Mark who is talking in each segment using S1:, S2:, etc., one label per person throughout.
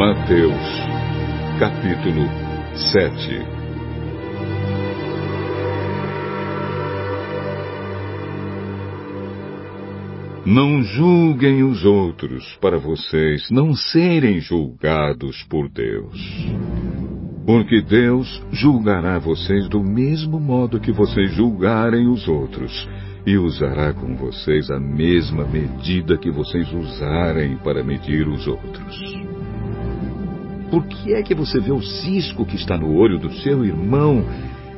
S1: Mateus, capítulo 7 Não julguem os outros para vocês não serem julgados por Deus. Porque Deus julgará vocês do mesmo modo que vocês julgarem os outros, e usará com vocês a mesma medida que vocês usarem para medir os outros. Por que é que você vê o cisco que está no olho do seu irmão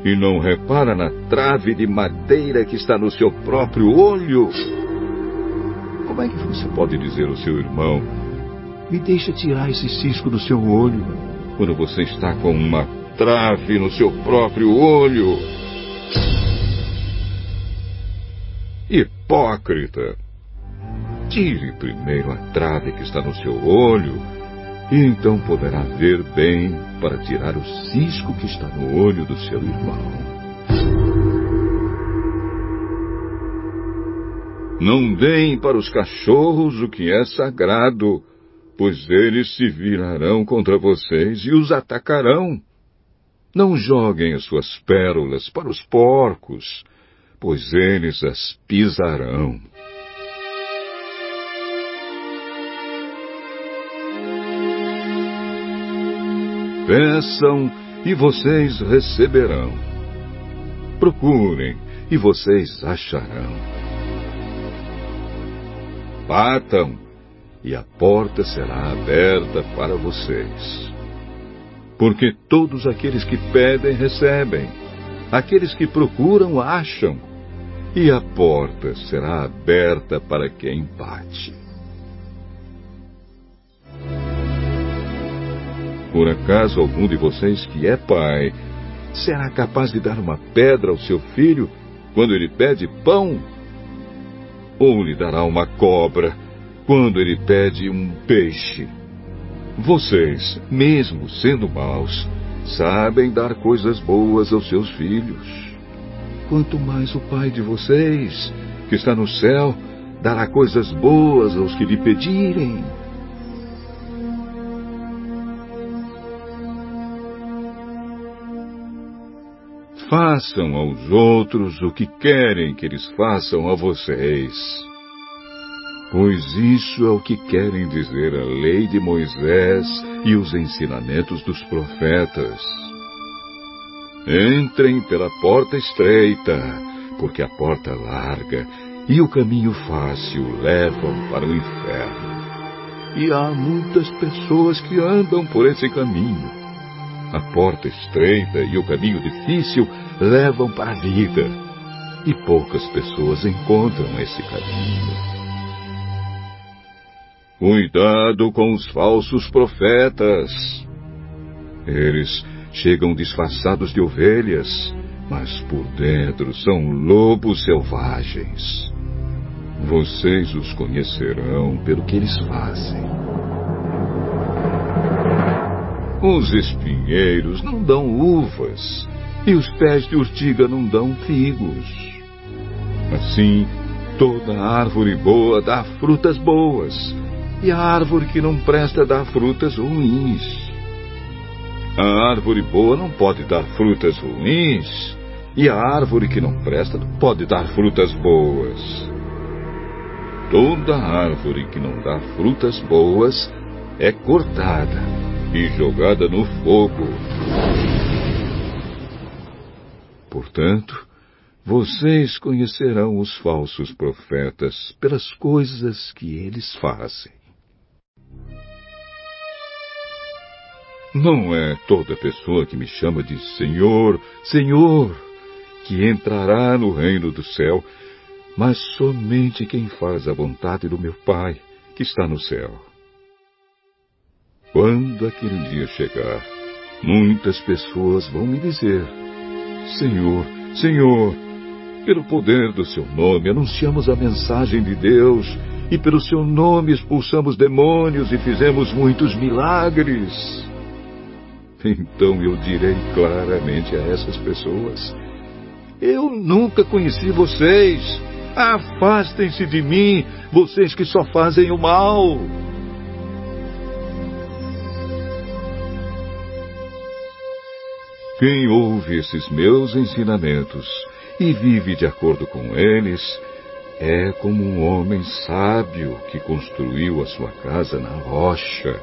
S1: e não repara na trave de madeira que está no seu próprio olho? Como é que você pode dizer ao seu irmão: Me deixa tirar esse cisco do seu olho, quando você está com uma trave no seu próprio olho? Hipócrita! Tire primeiro a trave que está no seu olho, e então poderá ver bem para tirar o cisco que está no olho do seu irmão. Não deem para os cachorros o que é sagrado, pois eles se virarão contra vocês e os atacarão. Não joguem as suas pérolas para os porcos, pois eles as pisarão. Peçam e vocês receberão. Procurem e vocês acharão batam e a porta será aberta para vocês. Porque todos aqueles que pedem, recebem, aqueles que procuram, acham, e a porta será aberta para quem bate. Por acaso algum de vocês que é pai será capaz de dar uma pedra ao seu filho quando ele pede pão? ou lhe dará uma cobra quando ele pede um peixe. Vocês, mesmo sendo maus, sabem dar coisas boas aos seus filhos. Quanto mais o Pai de vocês, que está no céu, dará coisas boas aos que lhe pedirem. Façam aos outros o que querem que eles façam a vocês. Pois isso é o que querem dizer a lei de Moisés e os ensinamentos dos profetas. Entrem pela porta estreita, porque a porta larga e o caminho fácil levam para o inferno. E há muitas pessoas que andam por esse caminho. A porta estreita e o caminho difícil levam para a vida. E poucas pessoas encontram esse caminho. Cuidado com os falsos profetas. Eles chegam disfarçados de ovelhas, mas por dentro são lobos selvagens. Vocês os conhecerão pelo que eles fazem. Os espinheiros não dão uvas, e os pés de urtiga não dão figos. Assim, toda árvore boa dá frutas boas, e a árvore que não presta dá frutas ruins. A árvore boa não pode dar frutas ruins, e a árvore que não presta não pode dar frutas boas. Toda árvore que não dá frutas boas é cortada e jogada no fogo. Portanto, vocês conhecerão os falsos profetas pelas coisas que eles fazem. Não é toda pessoa que me chama de Senhor, Senhor, que entrará no reino do céu, mas somente quem faz a vontade do meu Pai que está no céu. Quando aquele dia chegar, muitas pessoas vão me dizer: Senhor, Senhor, pelo poder do seu nome anunciamos a mensagem de Deus, e pelo seu nome expulsamos demônios e fizemos muitos milagres. Então eu direi claramente a essas pessoas: Eu nunca conheci vocês. Afastem-se de mim, vocês que só fazem o mal. Quem ouve esses meus ensinamentos e vive de acordo com eles, é como um homem sábio que construiu a sua casa na rocha.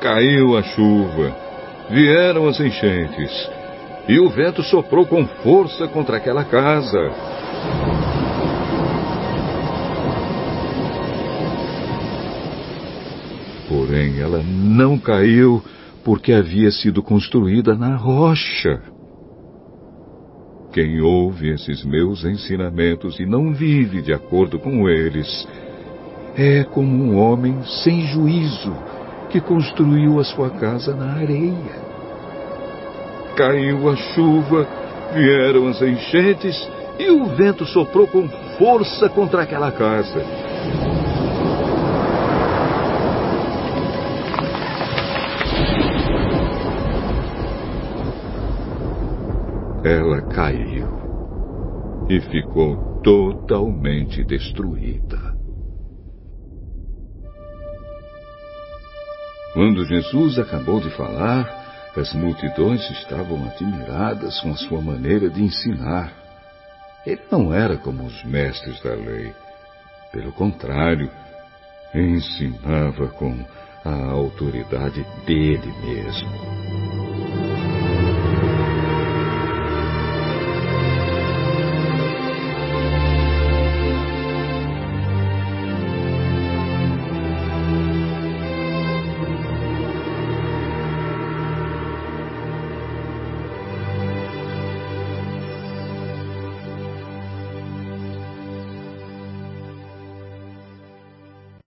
S1: Caiu a chuva, vieram as enchentes, e o vento soprou com força contra aquela casa. Porém, ela não caiu porque havia sido construída na rocha. Quem ouve esses meus ensinamentos e não vive de acordo com eles, é como um homem sem juízo que construiu a sua casa na areia. Caiu a chuva, vieram as enchentes e o vento soprou com força contra aquela casa. Ela caiu e ficou totalmente destruída. Quando Jesus acabou de falar, as multidões estavam admiradas com a sua maneira de ensinar. Ele não era como os mestres da lei. Pelo contrário, ensinava com a autoridade dele mesmo.